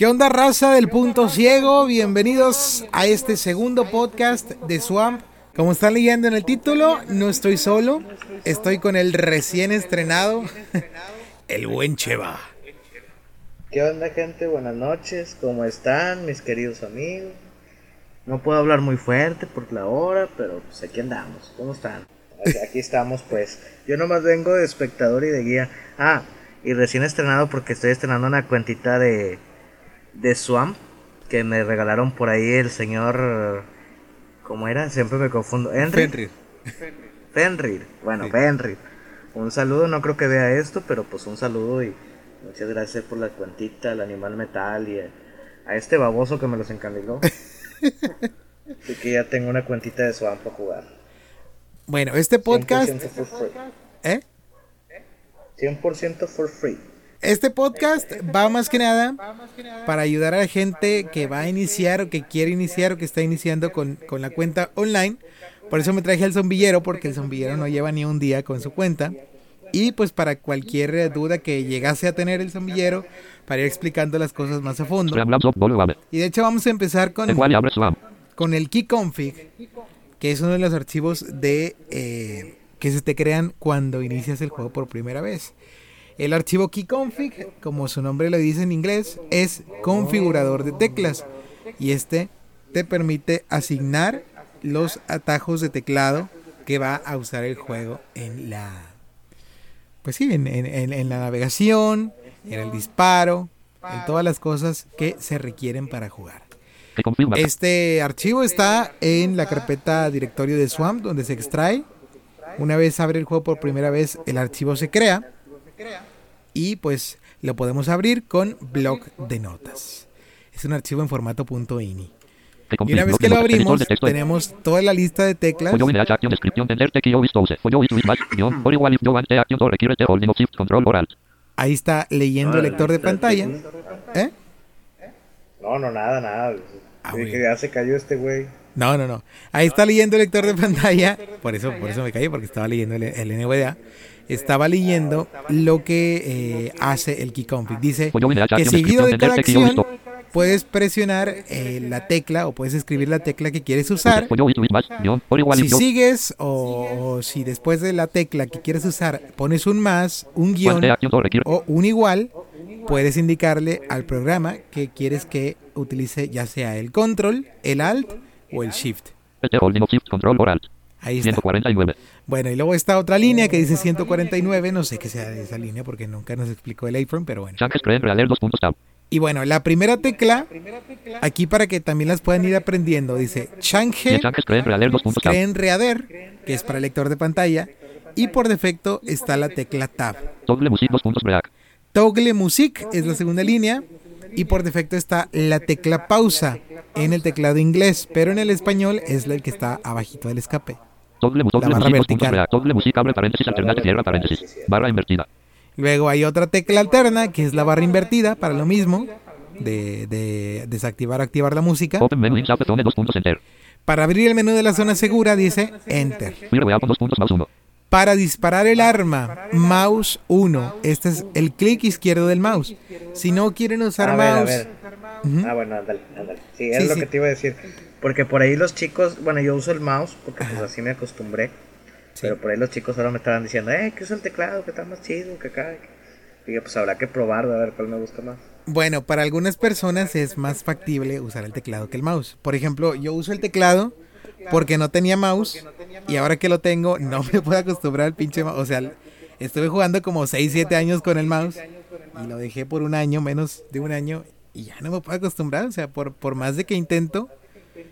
¿Qué onda raza del punto ciego? Bienvenidos a este segundo podcast de Swamp. Como están leyendo en el título, no estoy solo, estoy con el recién estrenado, el buen Cheva. ¿Qué onda gente? Buenas noches, ¿cómo están mis queridos amigos? No puedo hablar muy fuerte por la hora, pero pues aquí andamos. ¿Cómo están? Aquí estamos pues. Yo nomás vengo de espectador y de guía. Ah, y recién estrenado porque estoy estrenando una cuentita de, de Swamp que me regalaron por ahí el señor... ¿Cómo era? Siempre me confundo. ¿Henry? Fenrir. Bueno, Sí. Fenrir. Un saludo, no creo que vea esto, pero pues un saludo y muchas gracias por la cuentita, al animal metal y a, a este baboso que me los encandiló. Así que ya tengo una cuentita de Swamp para jugar. Bueno, este podcast, 100% for free. ¿eh? 100% for free. Este podcast va más que nada para ayudar a la gente que va a iniciar o que quiere iniciar o que está iniciando con, con la cuenta online. Por eso me traje al zombillero, porque el zombillero no lleva ni un día con su cuenta. Y pues para cualquier duda que llegase a tener el zombillero, para ir explicando las cosas más a fondo. Y de hecho vamos a empezar con, con el keyconfig, que es uno de los archivos de eh, que se te crean cuando inicias el juego por primera vez. El archivo keyconfig, como su nombre lo dice en inglés, es configurador de teclas y este te permite asignar los atajos de teclado que va a usar el juego en la pues sí, en, en- en- en la navegación, en el disparo, en todas las cosas que se requieren para jugar. Este archivo está en la carpeta directorio de Swamp, donde se extrae. Una vez abre el juego por primera vez, el archivo se crea. Y pues lo podemos abrir con bloc de notas. Es un archivo en formato .ini. Y una vez que lo abrimos, tenemos toda la lista de teclas. Ahí está leyendo el Ah, lector de de pantalla. teclas. ¿Eh? No, no, nada, nada. Ah, que ya se cayó este güey. No, no, no. Ahí está leyendo el lector de pantalla. Por eso, por eso me caí, porque estaba leyendo el, el NVDA. Estaba leyendo lo que eh, hace el keyconfig. Dice Follow in the que seguido de cada acción puedes presionar eh, la tecla o puedes escribir la tecla que quieres usar. Igual Si sigues o, o si después de la tecla que quieres usar pones un más, un guion o un igual, puedes indicarle al programa que quieres que utilice ya sea el control, el alt o el shift. Ahí está. 149. Bueno, y luego está otra línea que dice 149, no sé qué sea de esa línea porque nunca nos explicó el iPhone, pero bueno. Y bueno, la primera tecla, aquí para que también las puedan ir aprendiendo, dice Change creen Reader, que es para el lector de pantalla, y por defecto está la tecla Tab. Toggle music dos puntos break. Toggle Music es la segunda línea, y por defecto está la tecla Pausa en el teclado inglés, pero en el español es la que está abajito del escape. Barra vertical. break. Toggle music abre paréntesis alternate cierra paréntesis. Barra invertida. Luego hay otra tecla alterna que es la barra invertida para lo mismo, de, de desactivar o activar la música. Open menu in shape zone dos puntos enter. Para abrir el menú de la zona segura dice Enter. Mouse. Para disparar el arma, mouse 1. Este es el clic izquierdo del mouse. Si no quieren usar a ver, a mouse, ver. Ujú. Ah, bueno, ándale, ándale. Sí, es Sí, lo sí. que te iba a decir. Porque por ahí los chicos, bueno, yo uso el mouse porque pues así me acostumbré. Pero por ahí los chicos ahora me estaban diciendo, eh, que usa el teclado, que está más chido, que acá. que-". Digo, pues habrá que probar, a ver cuál me gusta más. bueno, para algunas personas es más factible usar el teclado que el mouse. Por ejemplo, yo uso el teclado porque no tenía mouse y ahora que lo tengo no me puedo acostumbrar al pinche mouse. O sea, estuve jugando como 6, 7 años con el mouse y lo dejé por un año, menos de un año y ya no me puedo acostumbrar. O sea, por, por más de que intento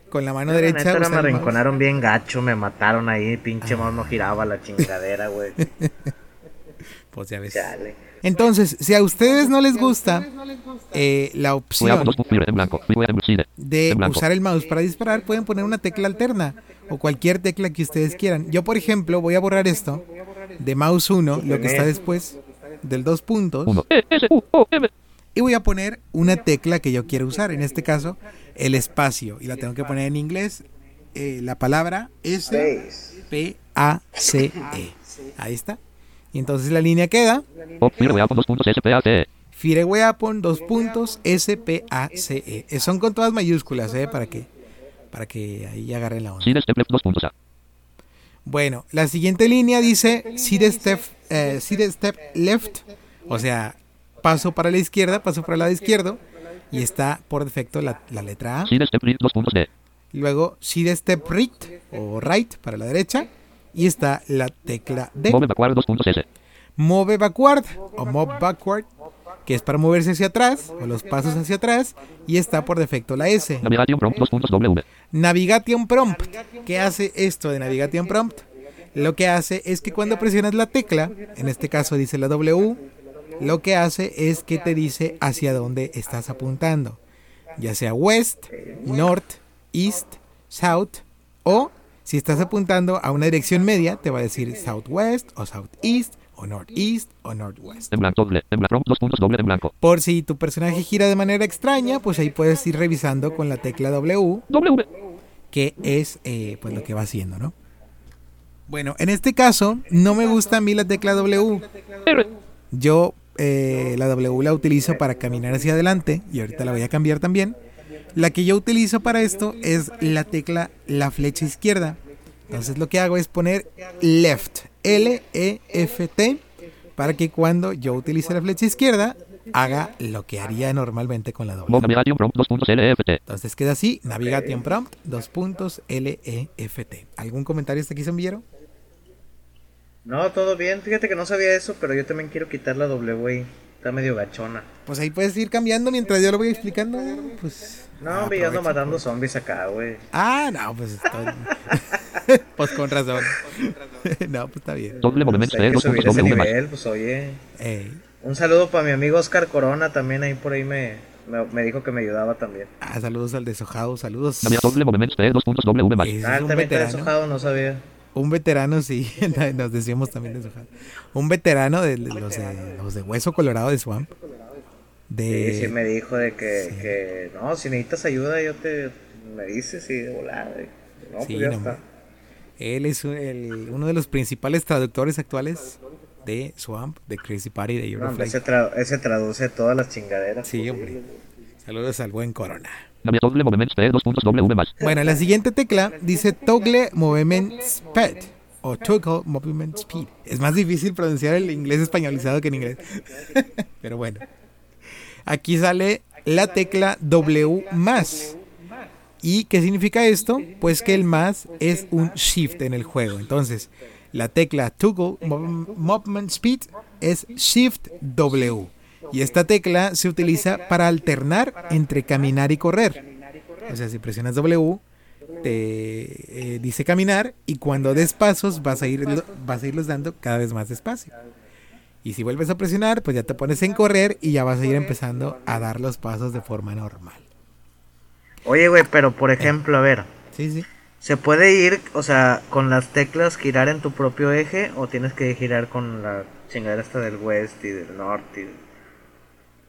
con la mano La derecha neta, me arrinconaron bien gacho, me mataron ahí, pinche mouse no giraba la chingadera, güey. Pues ya ves. Entonces, si a ustedes no les gusta eh, la opción de usar el mouse para disparar, pueden poner una tecla alterna o cualquier tecla que ustedes quieran. Yo, por ejemplo, voy a borrar esto de mouse 1, lo que está después del dos puntos, Uno. E, S, U, O, M. y voy a poner una tecla que yo quiero usar. En este caso, el espacio. Y la tengo que poner en inglés. eh, la palabra S Seis. P A C E. Ahí está. Y entonces la línea queda Op fire weapon dos puntos S-P-A-C-E. Son con todas mayúsculas, ¿eh? Para que, para que ahí agarren la onda. Side step left 2 puntos A. Bueno, la siguiente línea dice side step, eh, step left, o sea, paso para la izquierda, paso para el lado izquierdo, y está por defecto la, la letra A. Side step right 2 puntos D. Luego side step right o right para la derecha, y está la tecla D. Move backward 2 puntos S. Move backward o move backward, que es para moverse hacia atrás, o los pasos hacia atrás, y está por defecto la S. Navigation prompt 2 puntos W. Navigation Prompt. ¿Qué hace esto de Navigation Prompt? Lo que hace es que cuando presionas la tecla, en este caso dice la W, lo que hace es que te dice hacia dónde estás apuntando. Ya sea West, North, East, South o si estás apuntando a una dirección media, te va a decir Southwest o Southeast o Northeast o Northwest. En blanco doble. En blanco 2 puntos doble en blanco. Por si tu personaje gira de manera extraña, pues ahí puedes ir revisando con la tecla W W. qué es eh, pues lo que va haciendo, ¿no? Bueno, en este caso no me gusta a mí la tecla W. Yo eh, la W la utilizo para caminar hacia adelante y ahorita la voy a cambiar también. La que yo utilizo para esto es la tecla, la flecha izquierda. Entonces lo que hago es poner left, L-E-F-T, para que cuando yo utilice la flecha izquierda haga lo que haría normalmente con la Move W. navigation prompt 2 puntos LFT. Entonces queda así, Navigation Prompt, dos puntos, L-E-F-T. ¿Algún comentario hasta aquí, Zombillero? No, todo bien. Fíjate que no sabía eso, pero yo también quiero quitar la W. ahí. Está medio gachona. Pues ahí puedes ir cambiando mientras yo lo voy explicando. Pues. No, ah, hombre, yo ando matando zombies acá, güey. Ah, no, pues estoy. pues con razón. no, pues está bien. Doble Pues que 2 subir puntos nivel, pues oye. Ey. Un saludo para mi amigo Oscar Corona, también ahí por ahí me, me, me dijo que me ayudaba también. Ah, saludos al deshojado, saludos. Doble C 2 puntos W más. Ese Ah, también está deshojado, no sabía. Un veterano, sí. Nos decíamos también deshojado. Un veterano de los de, los de Hueso Colorado de Swamp. De, Sí, sí me dijo de que, que no, si necesitas ayuda, yo te me dices y de volada. güey. No, Sí, pues ya no, está. Él es un- el- uno de los principales traductores actuales de Swamp, de Crazy Party, de No, Eurofly. ese, tra- ese traduce todas las chingaderas. Sí, hombre. Saludos al buen Corona. Navigation doble movement C 2 puntos W más. Bueno, la siguiente tecla dice Toggle Movement Speed o Toggle Movement Speed. Es más difícil pronunciar el inglés españolizado que en inglés. Pero bueno. Aquí sale la tecla W más. ¿Y qué significa esto? Pues que el más es un shift en el juego. Entonces, la tecla Toggle Mov- Movement Speed es Shift W. Y esta tecla se utiliza para alternar entre caminar y correr. O sea, si presionas W, te eh, dice caminar y cuando des pasos vas a, ir, vas a irlos dando cada vez más despacio. Y si vuelves a presionar, pues ya te pones en correr y ya vas a ir empezando a dar los pasos de forma normal. Oye, güey, pero por ejemplo, a ver, Sí, sí. ¿se puede ir, o sea, con las teclas girar en tu propio eje o tienes que girar con la chingadera esta del west y del norte? y-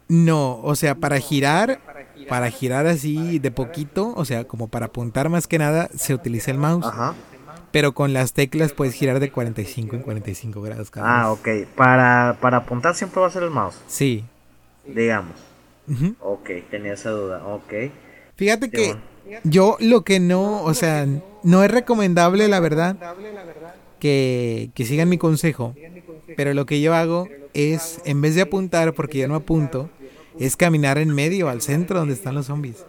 No, o sea, para girar, para girar así de poquito, o sea, como para apuntar más que nada, se utiliza el mouse. Ajá. Pero con las teclas puedes girar de 45 en 45 grados cada Ah, vez. ok. Para, para apuntar siempre va a ser el mouse, Sí. digamos. Ujú. Ok, tenía esa duda. Ok. Fíjate que bueno. yo lo que no, o sea, no es recomendable, la verdad, que, que sigan mi consejo. Pero lo que yo hago es, en vez de apuntar, porque yo no apunto, es caminar en medio, al centro donde están los zombies.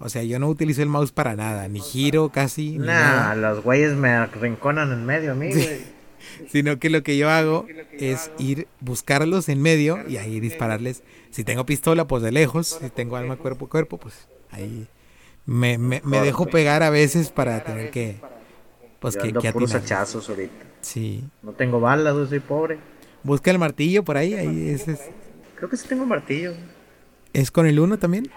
O sea, yo no utilizo el mouse para nada, ni giro casi, ni Nah, nada. los güeyes me arrinconan en medio a mí, güey. Sino que lo que yo hago es ir buscarlos en medio y ahí dispararles. Si tengo pistola, pues de lejos. Si tengo arma cuerpo a cuerpo, pues ahí me, me, me dejo pegar a veces para tener que. Pues Yo que, ando que puros hachazos ahorita. Sí. No tengo balas, soy pobre. Busca el martillo por ahí. ahí ese es, Creo que sí tengo martillo. ¿Es con el uno también?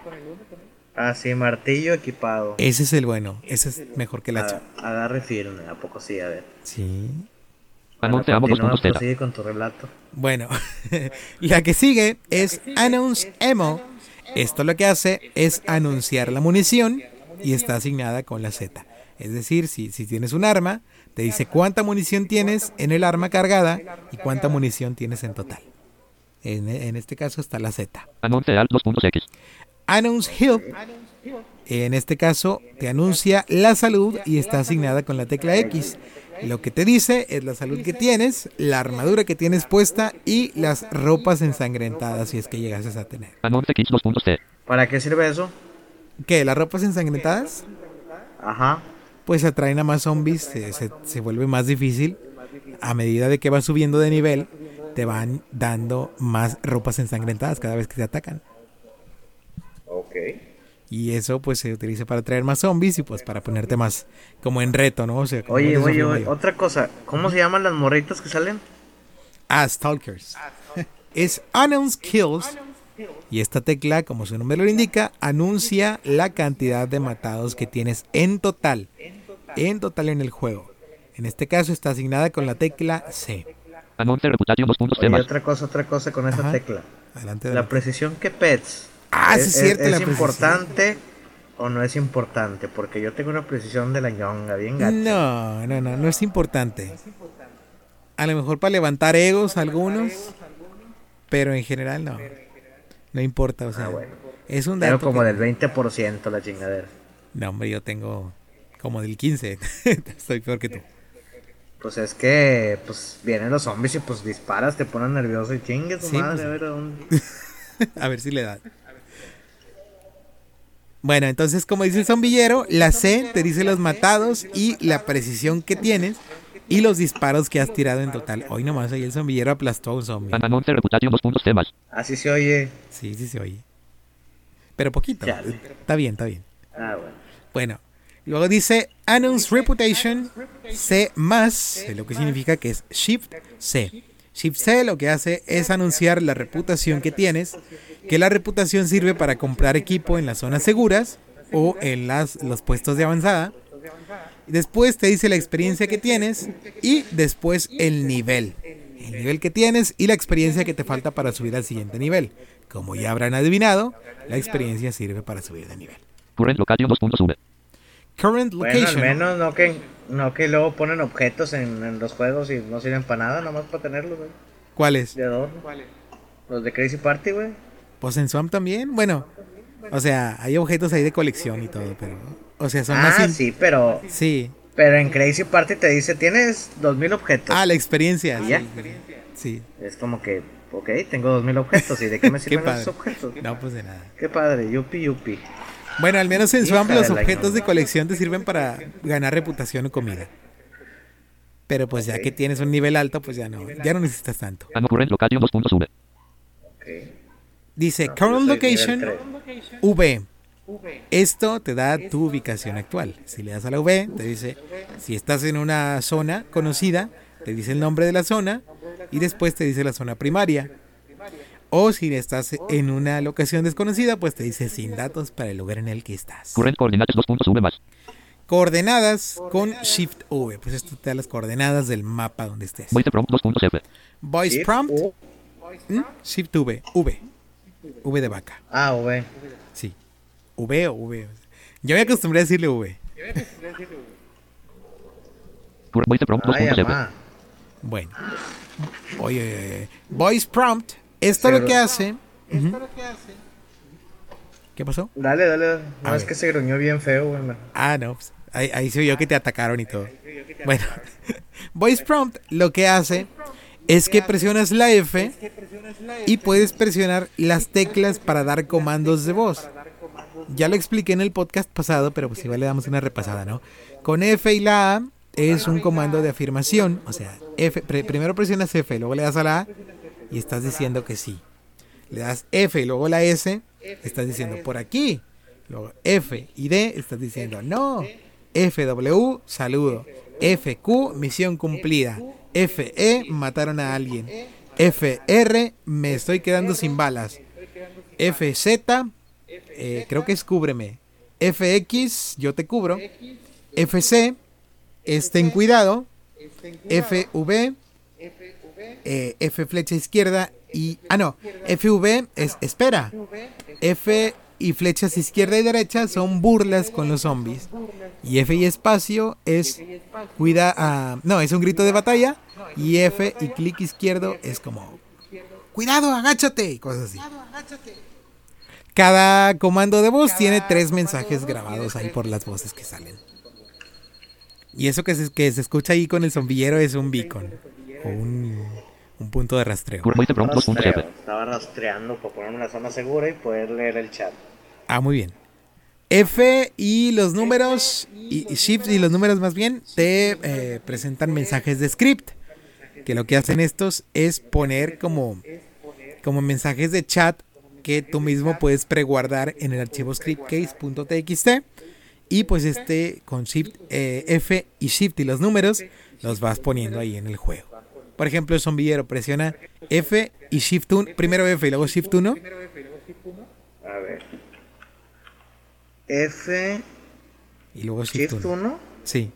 Ah, sí, martillo equipado. Ese es el bueno. Ese es mejor que el hacha. Ah, agarre firme, ¿a poco sí? A ver. Sí. Announce amo 2 continúa, puntos Z. prosigue con tu relato. Bueno, la que sigue es Announce Ammo. Esto lo que hace es anunciar la munición y está asignada con la Z. Es decir, si, si tienes un arma, te dice cuánta munición tienes en el arma cargada y cuánta munición tienes en total. En, en este caso está la Z. Announce Alt 2.x. Announce Health. En este caso te anuncia la salud y está asignada con la tecla X. Lo que te dice es la salud que tienes, la armadura que tienes puesta y las ropas ensangrentadas si es que llegases a tener. Announce Kits 2.t. ¿Para qué sirve eso? ¿Qué? ¿Las ropas ensangrentadas? Ajá. Pues atraen a más zombies, se, se- se vuelve más difícil. A medida de que vas subiendo de nivel, te van dando más ropas ensangrentadas cada vez que te atacan. Ok. Y eso pues se utiliza para atraer más zombies y pues para ponerte más como en reto, ¿no? O sea, como Oye, oye, oye, otra cosa. ¿Cómo se llaman las morritas que salen? Ah, Stalkers. es Announce Kills. Y esta tecla, como su nombre lo indica, anuncia la cantidad de matados que tienes en total. En total en el juego. En este caso está asignada con la tecla C. Announce Reputation 2.t Oye, más. otra cosa, otra cosa con esa Ajá. tecla. Adelante. La adelante. precisión que pets. Ah, sí es cierto, ¿Es, la precisión. importante o no es importante? Porque yo tengo una precisión de la ñonga bien gacha. No, no, no, no es importante. A lo mejor para levantar egos algunos, pero en general no. No importa, o sea, Ah, bueno. es un dato. como que- del 20% la chingadera. No, hombre, yo tengo como del 15. Estoy peor que tú. Pues es que pues vienen los zombies y pues disparas, te ponen nervioso y chingue tu Sí, madre, pues. a ver a dónde. A ver si le da. Bueno, entonces como dice el zombillero, la C te dice los matados y la precisión que tienes y los disparos que has tirado en total. Hoy nomás ahí el zombillero aplastó a un zombie. An- Announce Reputation 2.t más. Así se oye. Sí, sí se oye. Pero poquito. Chale. Está bien, está bien. Ah, bueno. Bueno, luego dice Announce Reputation C más, lo que significa que es Shift C. Shift C lo que hace es anunciar la reputación que tienes, que la reputación sirve para comprar equipo en las zonas seguras o en las, los puestos de avanzada. Después te dice la experiencia que tienes y después el nivel. El nivel que tienes y la experiencia que te falta para subir al siguiente nivel. Como ya habrán adivinado, la experiencia sirve para subir de nivel. Current Location 2.sub. Current Bueno, al location. menos no que, no que luego ponen objetos en, en los juegos y no sirven para nada, nomás para tenerlos, güey. ¿Cuál es? De adorno. Los de Crazy Party, güey. Pues en Swamp también. Bueno, o sea, hay objetos ahí de colección y todo, pero. O sea, son Ah, más. in- sí, pero Sí. pero en Crazy Party te dice, tienes 2000 objetos. Ah, la experiencia. ¿Y Sí, ya? sí, sí. Es como que, ok, tengo 2000 objetos. ¿Y de qué me sirven esos objetos? No, pues de nada. Qué padre, yupi yupi. Bueno, al menos en Swamp los objetos de colección te sirven para ganar reputación o comida. Pero pues ya que tienes un nivel alto, pues ya no, ya no necesitas tanto. An Current Location 2.sub. Ok. Dice No, Current Location V. Esto te da tu ubicación actual. Si le das a la V, te dice si estás en una zona conocida, te dice el nombre de la zona y después te dice la zona primaria. O si estás en una locación desconocida, pues te dice sin datos para el lugar en el que estás. Current Coordinates 2.sub más. Coordenadas con Shift V. Pues esto te da las coordenadas del mapa donde estés. Voice Prompt 2.f. Voice Shift Prompt, U. ¿m? Shift V. V. V de vaca. Ah, güey. Sí. V o V. Yo me acostumbré a decirle V. Current Voice Prompt Ay, 2.f. amá. Bueno. Oye, oye, oye. Voice Prompt. Esto Se lo que hace. ¿Qué pasó? Dale, dale. No A es ver. que se gruñó bien feo, güey. man. Ah, no. pues, ahí, ahí se oyó que te atacaron y todo. Bueno. Voice Prompt lo que hace es que presionas la F y puedes presionar las teclas para dar comandos de voz. Ya lo expliqué en el podcast pasado, pero pues igual le damos una repasada, ¿no? Con F y la A es un comando de afirmación, o sea, F, pre- primero presionas F, luego le das a la A y estás diciendo que sí. Le das F y luego la S, estás diciendo por aquí. Luego F y D, estás diciendo no. FW, saludo. FQ, misión cumplida. FE, mataron a alguien. FR, me estoy quedando sin balas. FZ, eh, creo que es cúbreme. FX, yo te cubro. FC, es ten cuidado. FV, eh, F flecha izquierda y... Ah, no, FV es espera. F y flechas izquierda y derecha son burlas con los zombies. Y F y espacio es cuida... ah, no, es un grito de batalla. Y F y clic izquierdo es como cuidado, agáchate, cosas así. Cada comando de voz tiene tres mensajes grabados ahí por las voces que salen. Y eso que se, que se escucha ahí con el zombillero es un beacon. O un, un punto de rastreo. Curvoite Prom Rastreo. 2.7. Estaba rastreando para ponerme en una zona segura y poder leer el chat. Ah, muy bien. F y los números, y, y Shift y los números más bien, te eh, presentan mensajes de script. Que lo que hacen estos es poner como, como mensajes de chat que tú mismo puedes preguardar en el archivo scriptcase.txt. Y pues este con Shift eh, F y Shift y los números los vas poniendo ahí en el juego. Por ejemplo, el zombillero presiona F y Shift 1, primero F y luego Shift 1. A ver. F, Y luego Shift Shift 1. 1. Sí.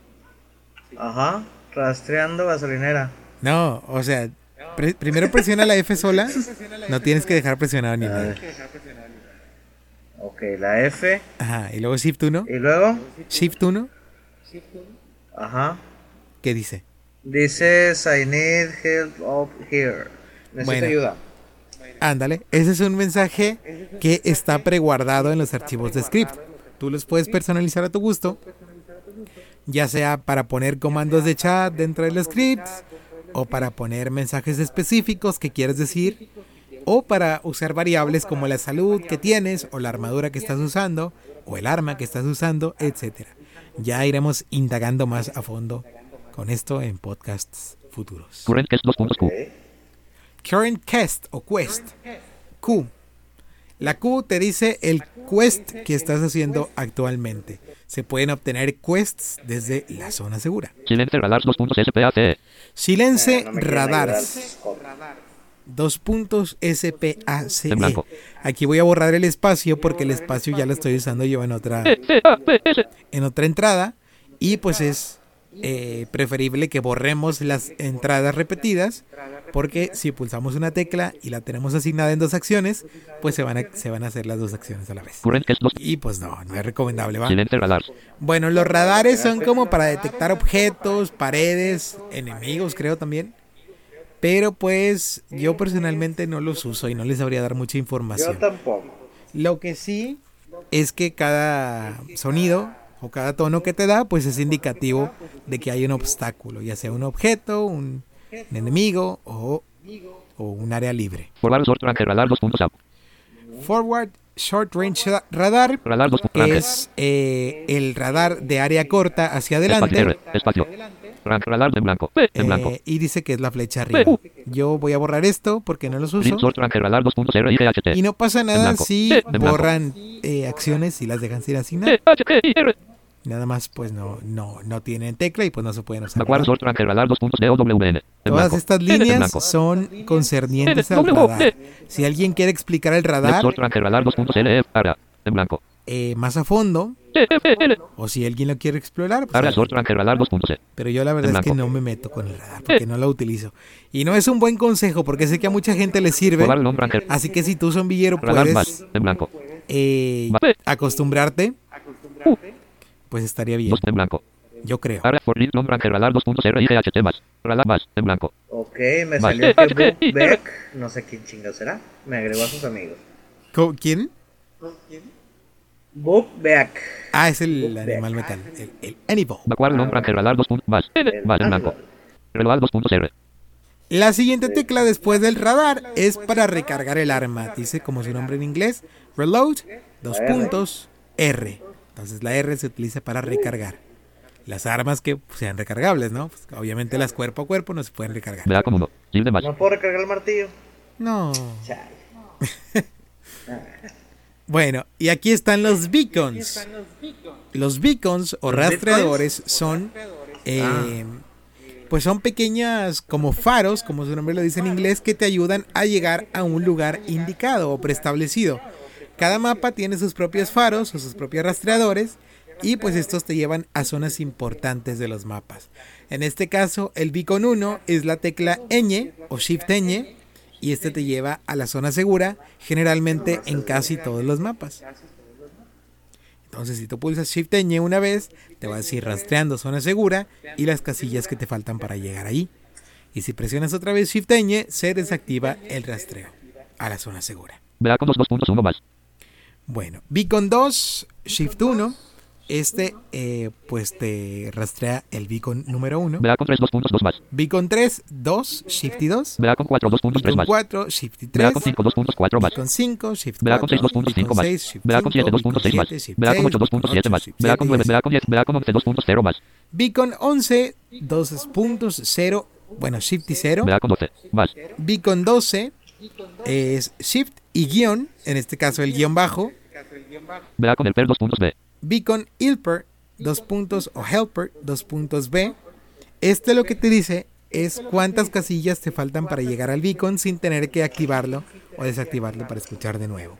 Ajá. Rastreando gasolinera. No, o sea, pre- primero presiona la F sola. No tienes que dejar presionado ni nada. Ok, la F. Ajá, y luego Shift 1. Y luego. Shift 1, Ajá. ¿qué dice? Dices, I need help up here. Necesito Bueno. ayuda. Ándale, ese es un mensaje que está preguardado en los archivos de script. Tú los puedes personalizar a tu gusto, ya sea para poner comandos de chat dentro del script, o para poner mensajes específicos que quieres decir, o para usar variables como la salud que tienes, o la armadura que estás usando, o el arma que estás usando, etcétera. Ya iremos indagando más a fondo con esto en podcasts futuros. Current Quest 2.q. Ok. Current Quest o Quest. Q. La Q te dice el quest que estás haciendo actualmente. Se pueden obtener quests desde la zona segura. Silence Radars 2.space. Silence. Radars. Dos puntos SPACE. En blanco. E. Aquí voy a borrar el espacio porque el espacio ya lo estoy usando yo en otra, C-A-P-S. en otra entrada. Y pues es eh, preferible que borremos las entradas repetidas. Porque si pulsamos una tecla y la tenemos asignada en dos acciones, pues se van a, se van a hacer las dos acciones a la vez. Current Quest 2. Y pues no, no es recomendable. Bueno, los radares son como para detectar objetos, paredes, enemigos, creo también. Pero pues yo personalmente no los uso y no les sabría dar mucha Yo información. tampoco. Lo que sí es que cada sonido o cada tono que te da, pues es indicativo de que hay un obstáculo, ya sea un objeto, un, un enemigo o, o un área libre. Forward Short Range Radar 2.sap. Forward Short Range Radar Radar 2. Range. es eh, el radar de área corta hacia Espacio adelante. R. Espacio. Radar en blanco. En blanco. eh, y dice que es la flecha arriba. Yo voy a borrar esto porque no los uso. Radar 2.0 IGHT. Y no pasa nada si borran eh, acciones y las dejan sin asignar. Nada más pues no, no, no tienen tecla y pues no se pueden usar. Backward ¿verdad? Short Range Radar 2.0WN. En Todas estas líneas son concernientes al radar. Si alguien quiere explicar el radar Short Range Radar 2.LE. Ara. En blanco. eh, más a fondo. O si alguien lo quiere explorar, pues 2.C. pero yo la verdad es que no me meto con el radar porque no lo utilizo. Y no es un buen consejo porque sé que a mucha gente le sirve. Así que si tú zombillero puedes más. En blanco. eh, acostumbrarte, U. pues estaría bien. 2 en blanco. Yo creo. Ara for Lead Long Range Radar 2.0 IGHT más. Radar más. En blanco. Ok, me salió que Beck, no sé quién chingo será, me agregó a sus amigos. Co- ¿Quién? Book Beck. Ah, es el animal metal, el, el animal. Backward Long Range Radar 2. Más. N. Más. En blanco. Reload 2.0. La siguiente tecla después del radar es para recargar el arma. Dice como su nombre en inglés, reload, dos R. puntos, R. Entonces la R se utiliza para recargar. Las armas que sean recargables, ¿no? Pues, obviamente las cuerpo a cuerpo no se pueden recargar. ¿No puedo recargar el martillo? No. Bueno, y aquí están los beacons. Los beacons o ¿Los rastreadores son, eh, pues son pequeñas como faros, como su nombre lo dice en inglés, que te ayudan a llegar a un lugar indicado o preestablecido. Cada mapa tiene sus propios faros o sus propios rastreadores y pues estos te llevan a zonas importantes de los mapas. En este caso, el beacon 1 es la tecla ñ o shift ñ y este te lleva a la zona segura, generalmente en casi todos los mapas. Entonces, si tú pulsas Shift ñ una vez, te vas a ir rastreando zona segura y las casillas que te faltan para llegar ahí. Y si presionas otra vez Shift ñ, se desactiva el rastreo a la zona segura. Beacon 2 2.1 más. Bueno, Beacon 2, Shift 1. Este, eh, pues te rastrea el beacon número 1. Beacon 3 2.2 más. Beacon 3, 2, Shift y 2. Beacon 4 2.3 Beacon más. 4, Shift y 3. Beacon 5 2.4 más. Beacon 5, Shift Beacon 6 4, 2.5 Beacon más. 6, Shift Beacon 7 5, 2.6 más. Beacon 7, Shift Beacon 8 6, 2.7 más. Shift Beacon 9, 7, Beacon 10, Beacon 11 2.0 más. Beacon 11, 2.0, bueno, Shift y 0. Beacon 12 más. Beacon 12 es Shift y guion, en este caso el guion bajo. Beacon el per 2 puntos B. Beacon Helper, dos puntos, o Helper, dos puntos B. Este lo que te dice es cuántas casillas te faltan para llegar al beacon sin tener que activarlo o desactivarlo para escuchar de nuevo.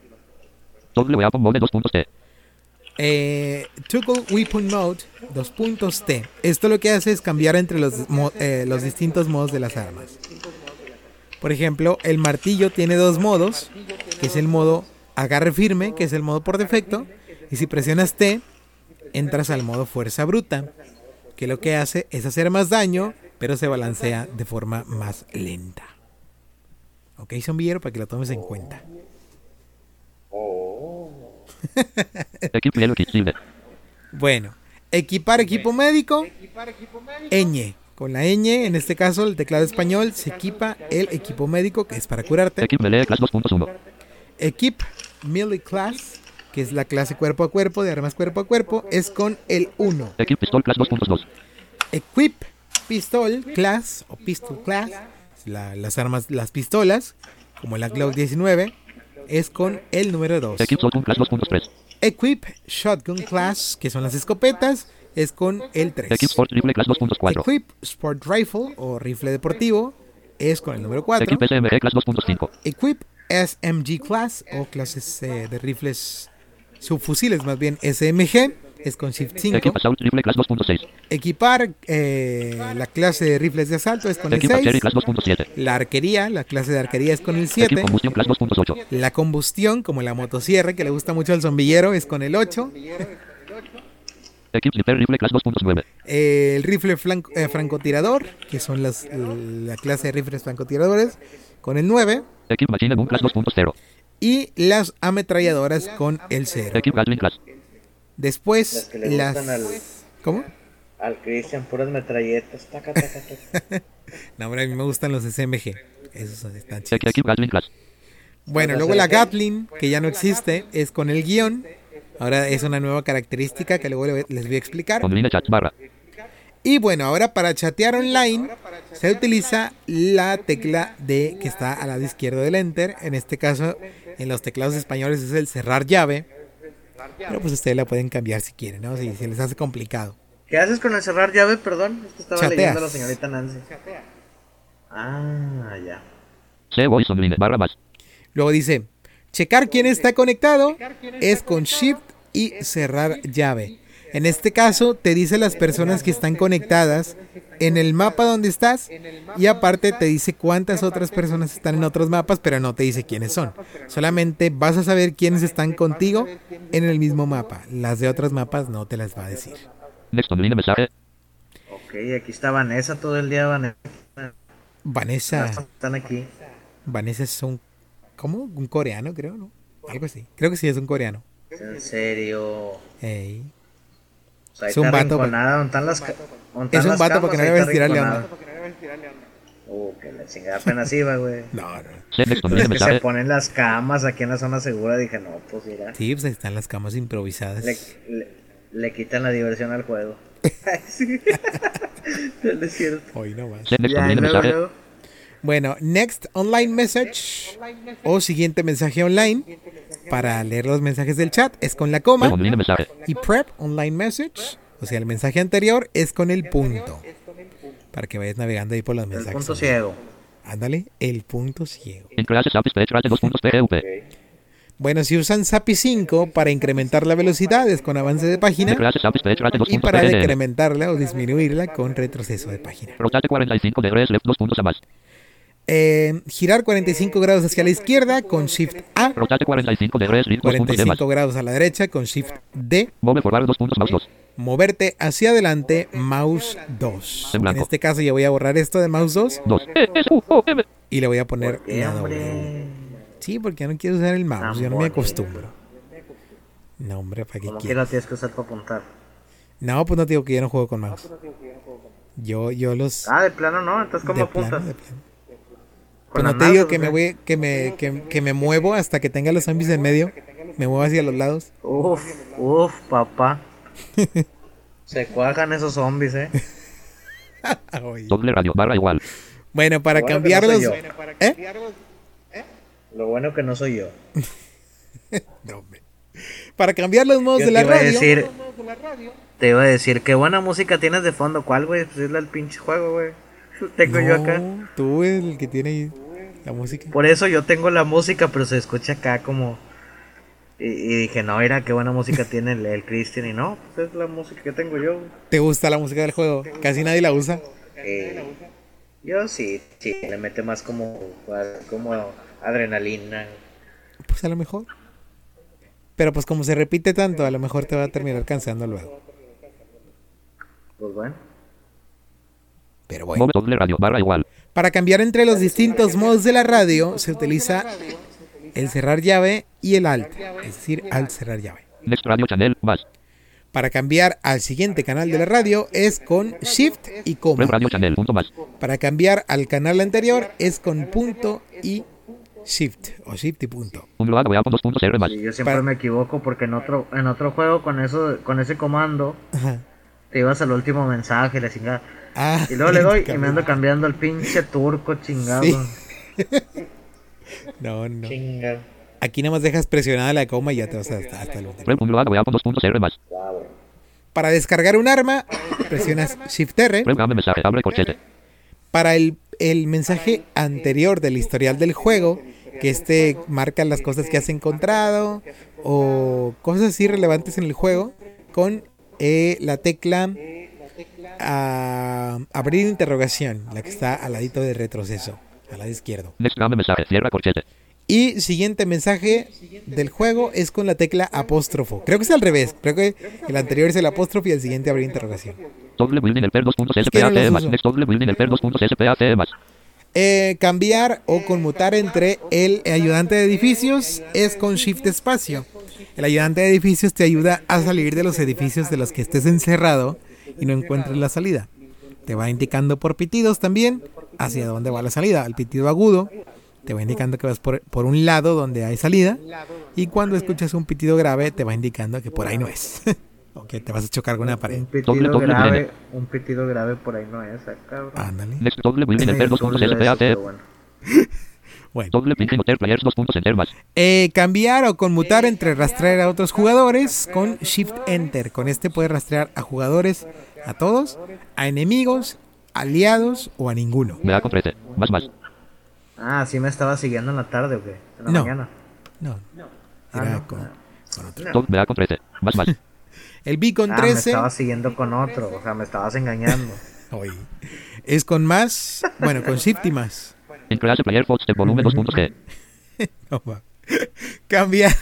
W Weapon Mode 2 puntos T. Eh, Toggle Weapon Mode, dos puntos T. Esto lo que hace es cambiar entre los, mo- eh, los distintos modos de las armas. Por ejemplo, el martillo tiene dos modos, que es el modo agarre firme, que es el modo por defecto, y si presionas T, entras al modo fuerza bruta, que lo que hace es hacer más daño, pero se balancea de forma más lenta. Ok, zombillero, para que lo tomes en cuenta. Bueno, equipar equipo médico, ñ. Con la ñ, en este caso el teclado español, se equipa el equipo médico, que es para curarte. Equip Melee Class 2.1. Equip Melee Class, que es la clase cuerpo a cuerpo de armas cuerpo a cuerpo, es con el 1. Equip Pistol Class 2.2. Equip Pistol Class o Pistol Class, la- las armas, las pistolas, como la Glock 19, es con el número 2. Equip Shotgun Class 2.3. Equip Shotgun Class, que son las escopetas, es con el 3. Equip Sport Rifle Class 2.4. Equip Sport Rifle o rifle deportivo es con el número 4. Equip SMG Class 2.5. Equip SMG Class o clases eh, de rifles subfusiles, más bien SMG, es con Shift 5. Equip Assault Rifle Class 2.6. Equipar eh, la clase de rifles de asalto es con el Equip 6. Archery Class 2.7. La arquería, la clase de arquería es con el Equip 7. Combustion Class 2.8. La combustión, como la motosierra, que le gusta mucho al zombillero, es con el 8. Equip Sniper Rifle Class 2.9. El rifle flanco- eh, francotirador, que son las, la clase de rifles francotiradores, con el 9. Equip Machine Gun Class 2.0. Y las ametralladoras con el 0. Equip Gatling Class. Después Las que le las... gustan al, ¿Cómo? al Christian, puras metralletas. Taca, taca, taca. No, hombre, a mí me gustan los SMG. Esos están chidos. Bueno, luego la Gatling, que ya no existe, es con el guion. Ahora es una nueva característica que luego le- les voy a explicar. Y bueno, ahora para chatear online se utiliza la tecla D que está al lado izquierdo del Enter. En este caso, en los teclados españoles es el cerrar llave. Pero pues ustedes la pueden cambiar si quieren, ¿no? Si se les hace complicado. ¿Qué haces con el cerrar llave? Perdón, es que estaba Chateas. leyendo a la señorita Nancy. Ah, ya. Luego dice, checar quién está conectado es con Shift y cerrar llave. En este caso te dice las personas que están conectadas en el mapa donde estás y aparte te dice cuántas otras personas están en otros mapas, pero no te dice quiénes son. Solamente vas a saber quiénes están contigo en el mismo mapa. Las de otros mapas no te las va a decir. Mensaje. Ok, aquí está Vanessa todo el día. Vanessa. Vanessa, Están aquí. Vanessa es un, ¿cómo? Un coreano creo, ¿no? Algo así. Creo que sí es un coreano. En serio. Ey. O sea, Es un vato, rinconada, ¿dónde están las Es un las vato camas? porque no está vas a onda. Uh, que la chingada apenas iba, güey. No, no. Que se ponen las camas aquí en la zona segura. Dije, no, pues mira. Sí, pues ahí están las camas improvisadas. Le, le, le quitan la diversión al juego. Sí. No es cierto. Hoy no más. Ya. Bueno, next online message o siguiente mensaje online para leer los mensajes del chat es con la coma y prep online message, o sea, el mensaje anterior es con el punto. Para que vayas navegando ahí por los El mensajes. punto ciego. Ándale, el punto ciego. Increase Sapis Page Rate 2 puntos PEUP. Bueno, si usan SAPI 5 para incrementar la velocidad es con avance de página Decrease Sapis Page Rate 2 y para PNL. decrementarla o disminuirla con retroceso de página. Rotate 45 degrees left 2 puntos a más. Eh, girar 45 grados hacia la izquierda con Shift A. Rotate 45 degrees, link 2 puntos de más. 45 grados a la derecha con Shift D. Move forward 2 puntos, mouse 2. Moverte hacia adelante, mouse 2. En En este caso yo voy a borrar esto de mouse 2 2. E, S, U, O, M. y le voy a poner ¿Qué, la hombre? Sí, porque ya no quiero usar el mouse, yo no me acostumbro. No, hombre, ¿para qué Como quiero? tienes que usar para apuntar. No, pues no te digo que yo no juego con mouse. Yo, yo los... Ah, de plano no, entonces ¿cómo de apuntas? plano, de plano. ¿Con Pues no te digo que me voy, que me, que, que me muevo hasta que tenga los zombies en medio. Me muevo hacia los lados. Uf, uf, papá. Se cuajan esos zombies, eh. Doble radio, barra igual. Bueno, para bueno no cambiarlos... yo. ¿Eh? Lo bueno que no soy yo. No. Para cambiar los modos Yo de te la iba a radio... decir, te iba a decir, qué buena música tienes de fondo. ¿Cuál, güey? Pues es la del pinche juego, güey. Tengo yo acá. No, tú eres el que tiene ahí la música. Por eso yo tengo la música, pero se escucha acá como... Y, y dije, no, mira, qué buena música tiene el, el Christian. Y no, pues es la música que tengo yo. ¿Te gusta la música del juego? Casi nadie la usa. Eh, yo sí, sí, le mete más como, como adrenalina. Pues a lo mejor. Pero pues como se repite tanto, a lo mejor te va a terminar cansando luego. Pues bueno. Pero bueno. Radio, barra igual. Para cambiar entre los distintos modos de la radio se utiliza el cerrar llave y el alt. Es decir, alt cerrar llave. Next radio channel, más. Para cambiar al siguiente canal de la radio es con shift y coma. radio channel, punto más. Para cambiar al canal anterior es con punto y shift o shift y punto. Y yo siempre Para- me equivoco porque en otro, en otro juego con eso, con ese comando, Ajá. te ibas al último mensaje, la chingada. Ah, Y luego le doy y me ando cambiando el pinche turco chingado. Sí. No, no. Chingado. Aquí nada más dejas presionada la coma y ya te vas hasta, hasta el más. Para descargar un arma, presionas Shift R. Para el, el mensaje anterior del historial del juego, que este marca las cosas que has encontrado o cosas así relevantes en el juego, con eh, la tecla ah, abrir interrogación, la que está al ladito de retroceso, al lado izquierdo. Next game mensaje, cierra corchete. Y siguiente mensaje del juego es con la tecla apóstrofo. Creo que es al revés. Creo que el anterior es el apóstrofo y el siguiente abrir interrogación. Doble building el per más. Eh, cambiar o conmutar entre el ayudante de edificios es con shift espacio. El ayudante de edificios te ayuda a salir de los edificios de los que estés encerrado y no encuentres la salida. Te va indicando por pitidos también hacia dónde va la salida. El pitido agudo te va indicando que vas por, por un lado donde hay salida y cuando escuchas un pitido grave te va indicando que por ahí no es. o que te vas a chocar con una pared. Un pitido Doble, doble grave, un pitido grave por ahí no es, ah, cabrón. Ándale. Next doble bueno. Players dos puntos enter más. Eh, cambiar o conmutar entre rastrear a otros jugadores con Shift Enter. Con este puedes rastrear a jugadores, a todos, a enemigos, aliados o a ninguno. Me da con 13. Más más. Ah, sí me estaba siguiendo en la tarde o qué? En la No. mañana. No, Ah, era no. con, con otro. Doble me da con 13. Más más. El B con Ah, me 13 estaba siguiendo con otro, o sea, me estabas engañando. Oye, es con más, bueno, con Shift y más. Increase player fox de volumen dos puntos G. No va. Cambiar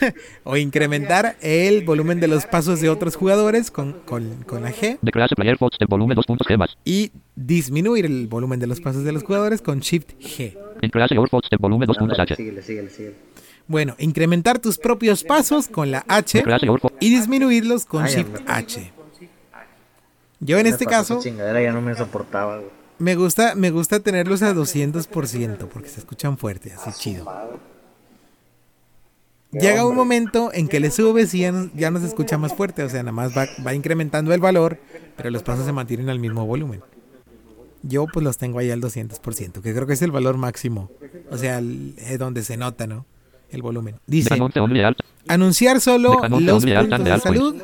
o incrementar el volumen de los pasos de otros jugadores con, con, con la G Decrease player fox de volumen dos puntos G más. y disminuir el volumen de los pasos de los jugadores con Shift G. Increase your fox de volumen dos puntos H. Síguele, síguele, síguele. Bueno, incrementar tus propios pasos con la H y disminuirlos con Shift. H. Yo en este caso esa chingadera ya no me soportaba, güey. Me gusta me gusta tenerlos a 200% porque se escuchan fuerte, así chido. Llega un momento en que le subes y ya no, ya no se escucha más fuerte, o sea, nada más va, va incrementando el valor, pero los pasos se mantienen al mismo volumen. Yo pues los tengo ahí al 200%, que creo que es el valor máximo, o sea, el- es donde se nota, ¿no? El volumen. Dice, Decan 11 only alt. anunciar solo Decan 11 los puntos de salud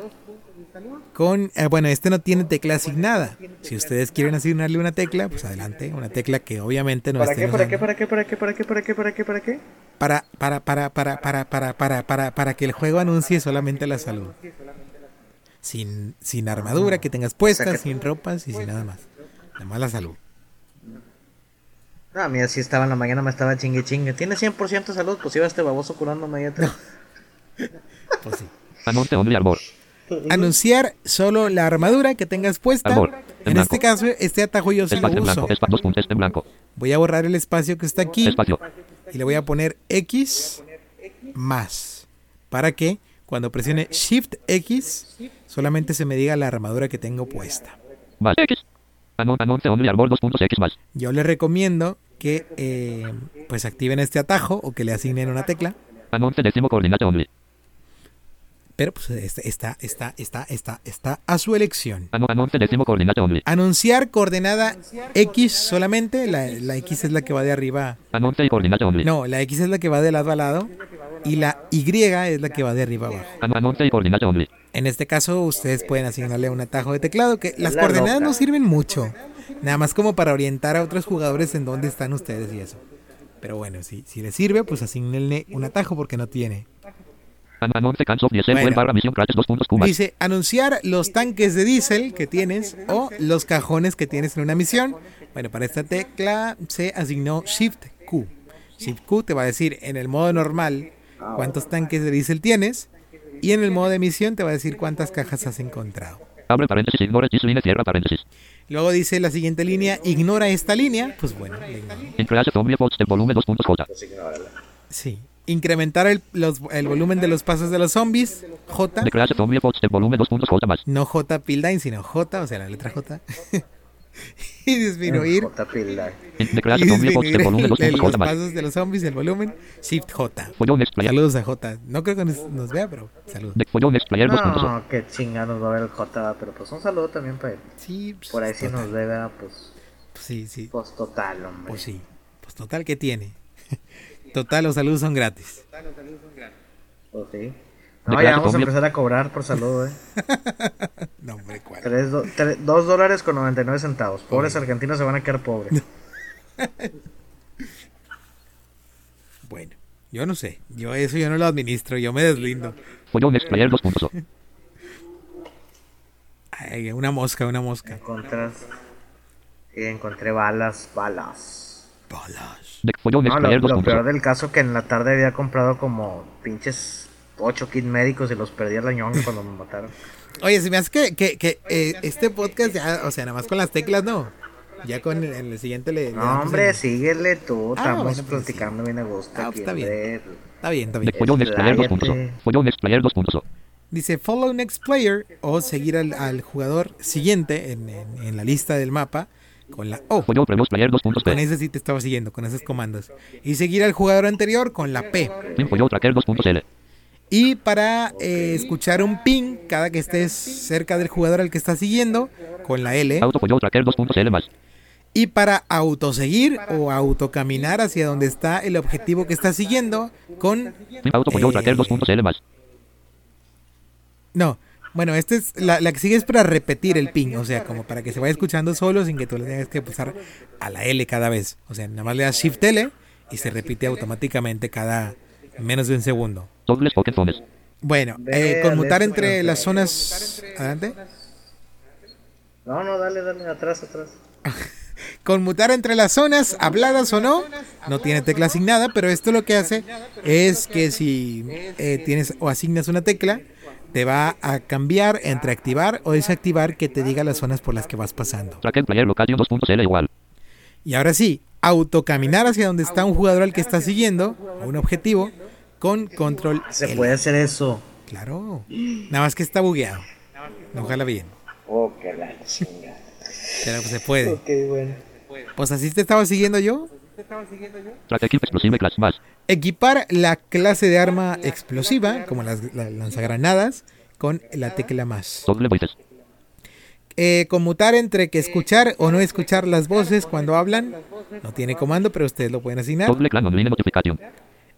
con, eh, bueno, este no tiene tecla asignada. Si ustedes quieren asignarle una tecla, pues adelante, una tecla que obviamente no ¿Para qué, para qué, para qué, para qué, para qué, para qué, para qué, para qué? para para para para para para para para para que el juego anuncie solamente la salud. Sin sin armadura que tengas puesta, sin ropas y sin nada más. Nada más la salud. No, a mí así estaba en la mañana, me estaba chingue chingue. Tiene 100% de salud, pues iba este baboso curándome ahí atrás. Pues sí. Anunciar solo la armadura que tengas puesta. En En este caso, este atajo yo se lo uso. blanco. Espacio dos puntos en blanco. Voy a borrar el espacio que está aquí Espacio. y le voy a poner X más. Para que cuando presione Shift X solamente se me diga la armadura que tengo puesta. Más. Yo les recomiendo que eh, pues activen este atajo o que le asignen una tecla. Anonce décimo coordinate only. Pero pues está, está, está, está, está a su elección. Anunciar coordenada X solamente. La, la X es la que va de arriba. Anonce y coordinate only. No, la X es la que va de lado a lado. Y la Y es la que va de arriba abajo. Ano, anonce y coordinate only. En este caso, ustedes pueden asignarle un atajo de teclado que las La coordenadas no sirven mucho. Nada más como para orientar a otros jugadores en dónde están ustedes y eso. Pero bueno, si, si les sirve, pues asignenle un atajo porque no tiene. Bueno. Dice anunciar los tanques de diésel que tienes o los cajones que tienes en una misión. Bueno, para esta tecla se asignó Shift Q. Shift Q te va a decir en el modo normal cuántos tanques de diésel tienes y en el modo de misión te va a decir cuántas cajas has encontrado. Abre paréntesis, ignore this line, cierra paréntesis. Luego dice la siguiente línea, ignora esta línea. Pues bueno, bots de volumen sí. Incrementar el, los- el volumen de los pasos de los zombies, J. Decrease zombie bots de volumen dos puntos J más. No J Pildine, sino J, o sea, la letra J. y disminuir, J y disminuir volumen dos el- el- puntos los J más. pasos de los zombies, el volumen, Shift J. Saludos a J. No creo que nos, nos vea, pero saludos. De follón next player dos puntos O. No, qué chingados va a ver el J, pero pues un saludo también para él. Sí, pues, Por ahí si total. nos ve, ¿verdad? pues, Pues sí, sí. pues total, hombre. Pues sí. Pues total, ¿qué tiene? total, los saludos son gratis. Pues sí. De No, clase ya vamos a empezar a cobrar por salud, eh. No, hombre, ¿cuál? Tres do- tre- dos dólares con 99 centavos. Pobres argentinos se van a quedar pobres. Bueno, yo no sé. Yo eso yo no lo administro, yo me deslindo. Follón next player dos puntos O. Ay, una mosca, una mosca. Encontras. Y encontré balas, balas. Next No, lo, lo peor del caso que en la tarde había comprado como pinches ocho kits médicos y los perdí al añón cuando me mataron. Oye, se me hace que, que, que eh, este podcast ya, o sea, nada más con las teclas, no. Ya con el, en el siguiente le. le No, damos hombre, el- síguele tú. Ah, Estamos bueno, pues platicando bien a gusto. Ah, está bien. Está bien, está bien. follón next player dos puntos O. Expláyate. Follón next player dos puntos O. Dice follow next player o seguir al, al jugador siguiente en, en- en la lista del mapa con la O. Con ese sí te estaba siguiendo, con esos comandos. Y seguir al jugador anterior con la P. L. Y para eh, escuchar un ping cada que estés cerca del jugador al que estás siguiendo, con la L. Más. Y para autoseguir o autocaminar hacia donde está el objetivo que estás siguiendo, con... Eh. No, bueno, esta es la, la que sigue es para repetir el ping, o sea, como para que se vaya escuchando solo sin que tú le tengas que pulsar a la L cada vez. O sea, nada más le das Shift L y se repite automáticamente cada menos de un segundo. Bueno, eh, conmutar entre las zonas... Adelante. No, no, dale, dale, atrás, atrás. Conmutar entre las zonas, habladas o no, no tiene tecla asignada, pero esto lo que hace es que si eh, tienes o asignas una tecla, te va a cambiar entre activar o desactivar que te diga las zonas por las que vas pasando. Player location dos puntos L igual. Y ahora sí, autocaminar hacia donde está un jugador al que está siguiendo, o un objetivo, con control Se L. puede hacer eso. Claro, nada más que está bugueado. No jala bien, Oh, que la chinga. pero pues se puede. Ok, bueno. Pues así te estaba siguiendo yo. Track equip explosive class más. Equipar la clase de arma explosiva, como las, las lanzagranadas, con la tecla más. Eh, conmutar entre que escuchar o no escuchar las voces cuando hablan. No tiene comando, pero ustedes lo pueden asignar.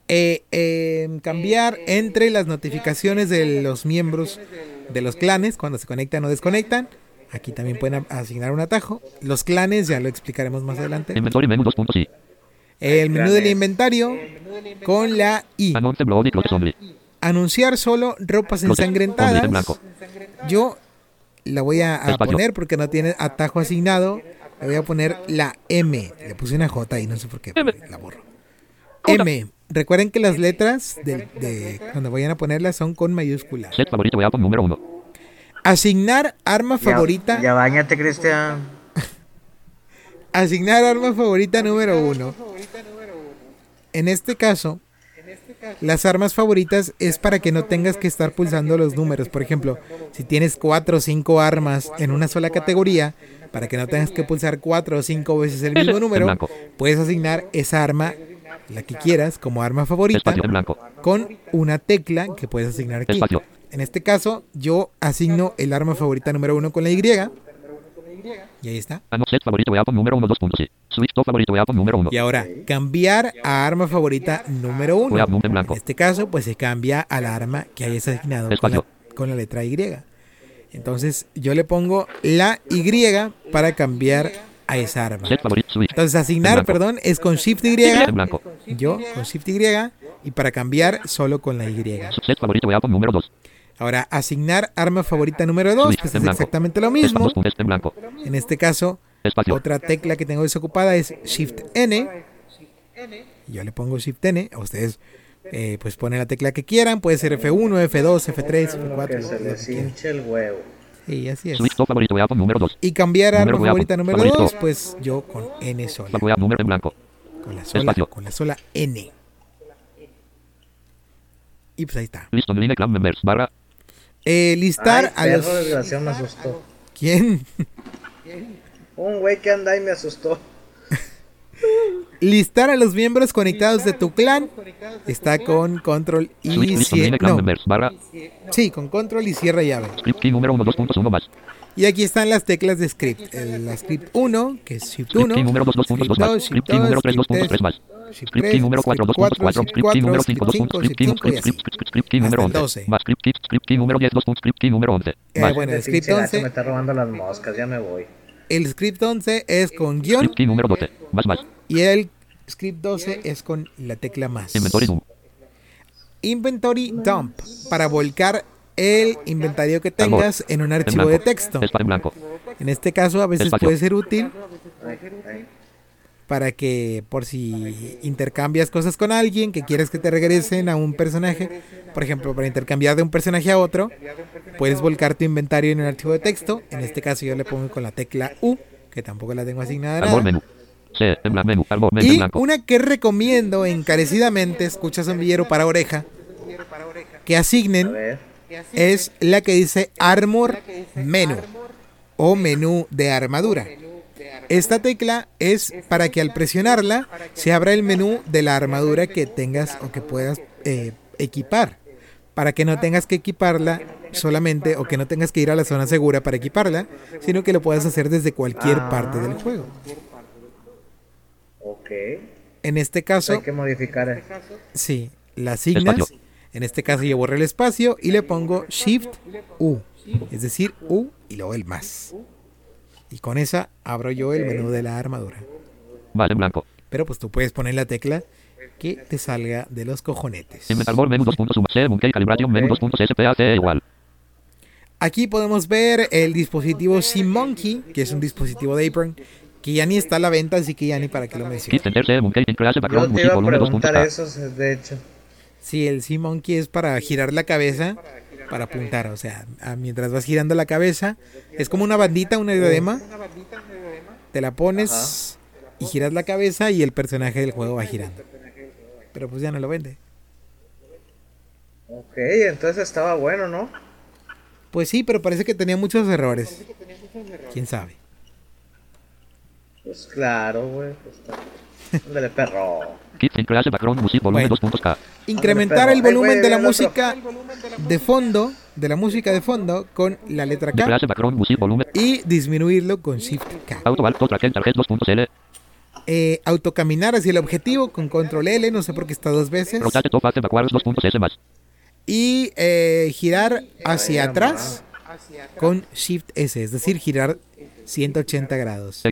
Eh, eh, cambiar entre las notificaciones de los miembros de los clanes cuando se conectan o desconectan. Aquí también pueden asignar un atajo. Los clanes ya lo explicaremos más adelante. Inventory menú dos puntos I. El menú del inventario con la I. Y. Anunciar solo ropas ensangrentadas. Yo la voy a, poner porque no tiene atajo asignado le voy a poner la M. Le puse una J ahí, no sé por qué, M. la borro. M. Recuerden que las letras de, de- cuando vayan a ponerlas son con mayúsculas. Set favorito weapon número 1. Asignar arma Ya- favorita. Ya, bañate, Cristian. Asignar arma favorita número uno. En este caso, las armas favoritas es para que no tengas que estar pulsando los números. Por ejemplo, si tienes cuatro o cinco armas en una sola categoría, para que no tengas que pulsar cuatro o cinco veces el mismo número, puedes asignar esa arma, la que quieras, como arma favorita, con una tecla que puedes asignar aquí. En este caso, yo asigno el arma favorita número uno con la Y. Y ahí está. Favorito weapon número 1 2.c. Switch to favorito weapon número 1. Y ahora, cambiar a arma favorita número uno. En este caso, pues se cambia al arma que hayas asignado con la, con la letra Y. Entonces, yo le pongo la Y para cambiar a esa arma. Set favorito switch. Entonces, asignar, perdón, es con Shift Y. Yo con Shift Y. Y para cambiar, solo con la Y. Set favorito weapon número 2. Ahora, asignar arma favorita número 2, Switch pues en es exactamente lo mismo. puntos en este caso, otra tecla que tengo desocupada es Shift N. Yo le pongo Shift N. A ustedes, eh, pues ponen la tecla que quieran. Puede ser F1, F2, F3, Lo F4. que se lo que les quieran. hinche el huevo. Sí, así es. Switch to favorito weapon número 2. Y cambiar Número arma favorita número favorito. 2, pues yo con N sola. Weapon número en blanco. Con la sola, Espacio. con la sola N. Y pues ahí está. List on line clan members. Barra. Eh, listar Ay, a los. desgraciado me asustó. ¿Quién? Un güey que anda y me asustó. Listar a los miembros conectados de tu clan. Está con control y clan No, sí, con control y cierra llave. Script key número 1 2.1 más. Y aquí están las teclas de script. El, la script 1, que es Shift 1. Script key número 2 2.2 más. Script key número 3 2.3 más. Shift Script key número 4 2.4. Script número 5 2. Script key y así. script script key número Hasta el 11. 12. Más script número 10 2. Script key número 11. Eh, Más. bueno, el script pinche gato me 11, está robando las moscas, ya me voy. el script 11 es con guion Script key número 12. Más más. y el script 12 es con la tecla más. Inventory dump para volcar el inventario que tengas en un archivo de texto. En este caso a veces puede ser útil. Para que por si intercambias cosas con alguien que quieres que te regresen a un personaje, por ejemplo, para intercambiar de un personaje a otro, puedes volcar tu inventario en un archivo de texto. En este caso yo le pongo con la tecla U, que tampoco la tengo asignada nada. menú. Blanco menú. Menú Y una que recomiendo encarecidamente, escuchas un villero para oreja, que asignen es la que dice Armor Menu o menú de armadura. Esta tecla es para que al presionarla se abra el menú de la armadura que tengas o que puedas eh, equipar. Para que no tengas que equiparla solamente o que no tengas que ir a la zona segura para equiparla, sino que lo puedas hacer desde cualquier parte del juego. Ok. En este caso, Hay que modificar. el- Sí, la asignas. Espacio. En este caso yo borré el espacio y le pongo Shift U. Es decir, U y luego el más. Y con esa abro yo el menú de la armadura. Vale en blanco. Pero pues tú puedes poner la tecla que te salga de los cojonetes. Menú 2. Suma. C. Monkey calibration menú 2. SPAC igual. Aquí podemos ver el dispositivo SeaMonkey, que es un dispositivo de Apron, que ya ni está a la venta, así que ya ni para qué lo menciono. Yo te music iba a volumen 2. preguntar eso, de hecho. Sí, el SeaMonkey es para girar la cabeza, para apuntar. O sea, a- mientras vas girando la cabeza, es como una bandita, una diadema. Te la pones y giras la cabeza y el personaje del juego va girando. Pero pues ya no lo vende. Ok, entonces estaba bueno, ¿no? Pues sí, pero parece que tenía muchos errores. ¿Quién sabe? Pues claro, güey. Pues, está- Ándale, perro. Kit in crease background music volumen Bueno. 2.k. Incrementar el volumen de la música de fondo, de la música de fondo con la letra K y disminuirlo con Shift K. Auto alto track target 2.cl. Eh, autocaminar hacia el objetivo con control L, no sé por qué está dos veces. Rotate top face backwards 2.s más. Y eh, girar hacia atrás con Shift S, es decir, girar 180 grados.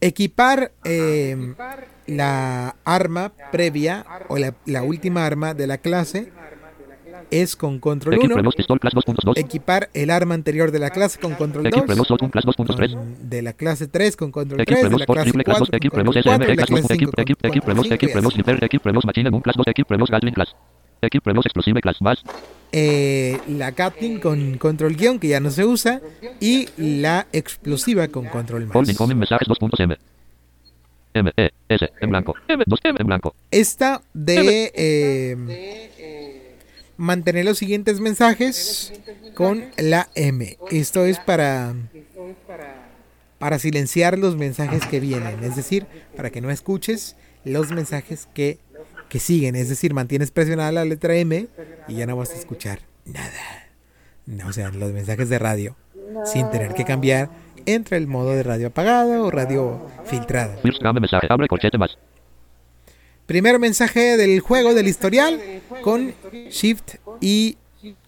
Equipar eh, la arma previa o la, la última arma de la clase es con control Equip 1. Remote Pistol Class 2.2. Equipar el arma anterior de la clase con control Equip 2. Remote Shotgun Class 2.3. con- De la clase 3 con control Equip 3. De Remote la clase Triple Class 2. 4 Equip con control 4. SM De la Class 2. clase Equip 5 Equip con Equip Remote control Equip 5 y Remote así. Slipper. Equip Remote Machine Gun Class 2. Equip Remote Gatling Class. Equip Remote Explosive Class más. Eh, la Gatling con control guion que ya no se usa. Y la explosiva con control más. Holding Home mensajes 2.m. M, E, S, en blanco. M, 2, M, en blanco. Esta de eh, mantener los siguientes mensajes con la M. Esto es para para silenciar los mensajes que vienen, es decir, para que no escuches los mensajes que, que siguen, es decir, mantienes presionada la letra M y ya no vas a escuchar nada. No, o sea, los mensajes de radio, sin tener que cambiar entre el modo de radio apagado o radio filtrada. Primer mensaje del juego del historial con Shift y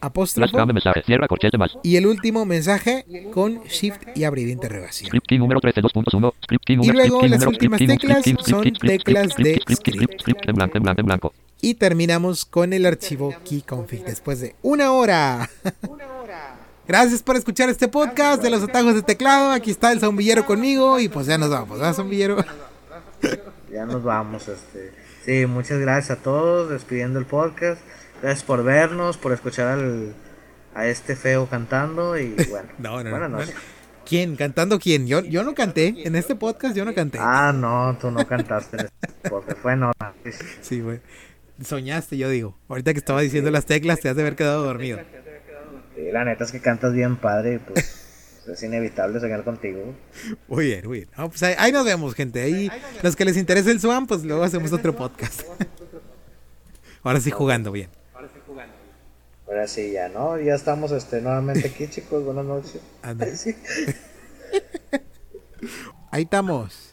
apóstrofo. game mensaje. Cierra corchete más. Y el último mensaje con Shift y abrir interrogación. Script key número 13 2.1. Script key número luego script key las número últimas script key, teclas script key, son script key, script teclas de script en blanco, en blanco, en blanco. Y terminamos con el archivo keyconfig después de una hora. Gracias por escuchar este podcast de los atajos de teclado. Aquí está el zombillero conmigo y pues ya nos vamos, ¿verdad, zombillero? Ya nos vamos, este. Sí, muchas gracias a todos, despidiendo el podcast. Gracias por vernos, por escuchar al, a este feo cantando y bueno. No, no, buenas no. ¿Quién? ¿Cantando quién? Yo, yo no canté. En este podcast yo no canté. Ah, no, tú no cantaste en este podcast, fue nota. Sí, güey. Soñaste, yo digo. Ahorita que estaba diciendo las teclas, te has de haber quedado dormido. Sí, la neta es que cantas bien padre pues es inevitable soñar contigo. Muy bien, muy bien. No, pues ahí, ahí nos vemos, gente. Ahí, los que les interese el Swan, pues luego hacemos otro podcast. Ahora sí jugando bien. Ahora sí, ya, ¿no? Ya estamos este, nuevamente aquí, chicos. Buenas noches. Ahí estamos.